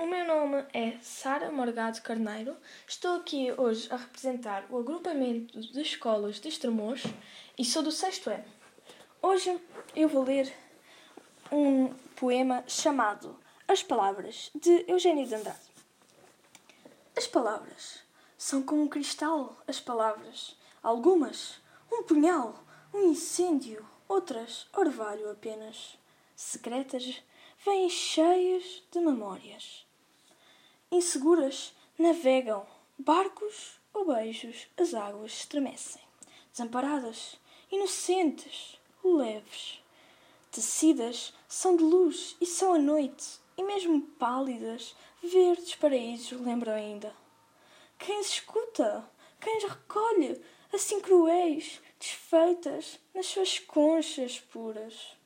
o meu nome é Sara Morgado Carneiro. Estou aqui hoje a representar o agrupamento de escolas de Estremoz e sou do sexto ano. Hoje eu vou ler um poema chamado As Palavras, de Eugênio de Andrade. As palavras são como um cristal, as palavras. Algumas, um punhal, um incêndio, outras, orvalho apenas. Secretas, vêm cheias de memórias. Inseguras, navegam, barcos ou beijos, as águas estremecem. Desamparadas, inocentes, leves. Tecidas são de luz e são a noite, e mesmo pálidas, verdes paraísos lembram ainda. Quem as escuta, quem as recolhe, assim cruéis, desfeitas nas suas conchas puras.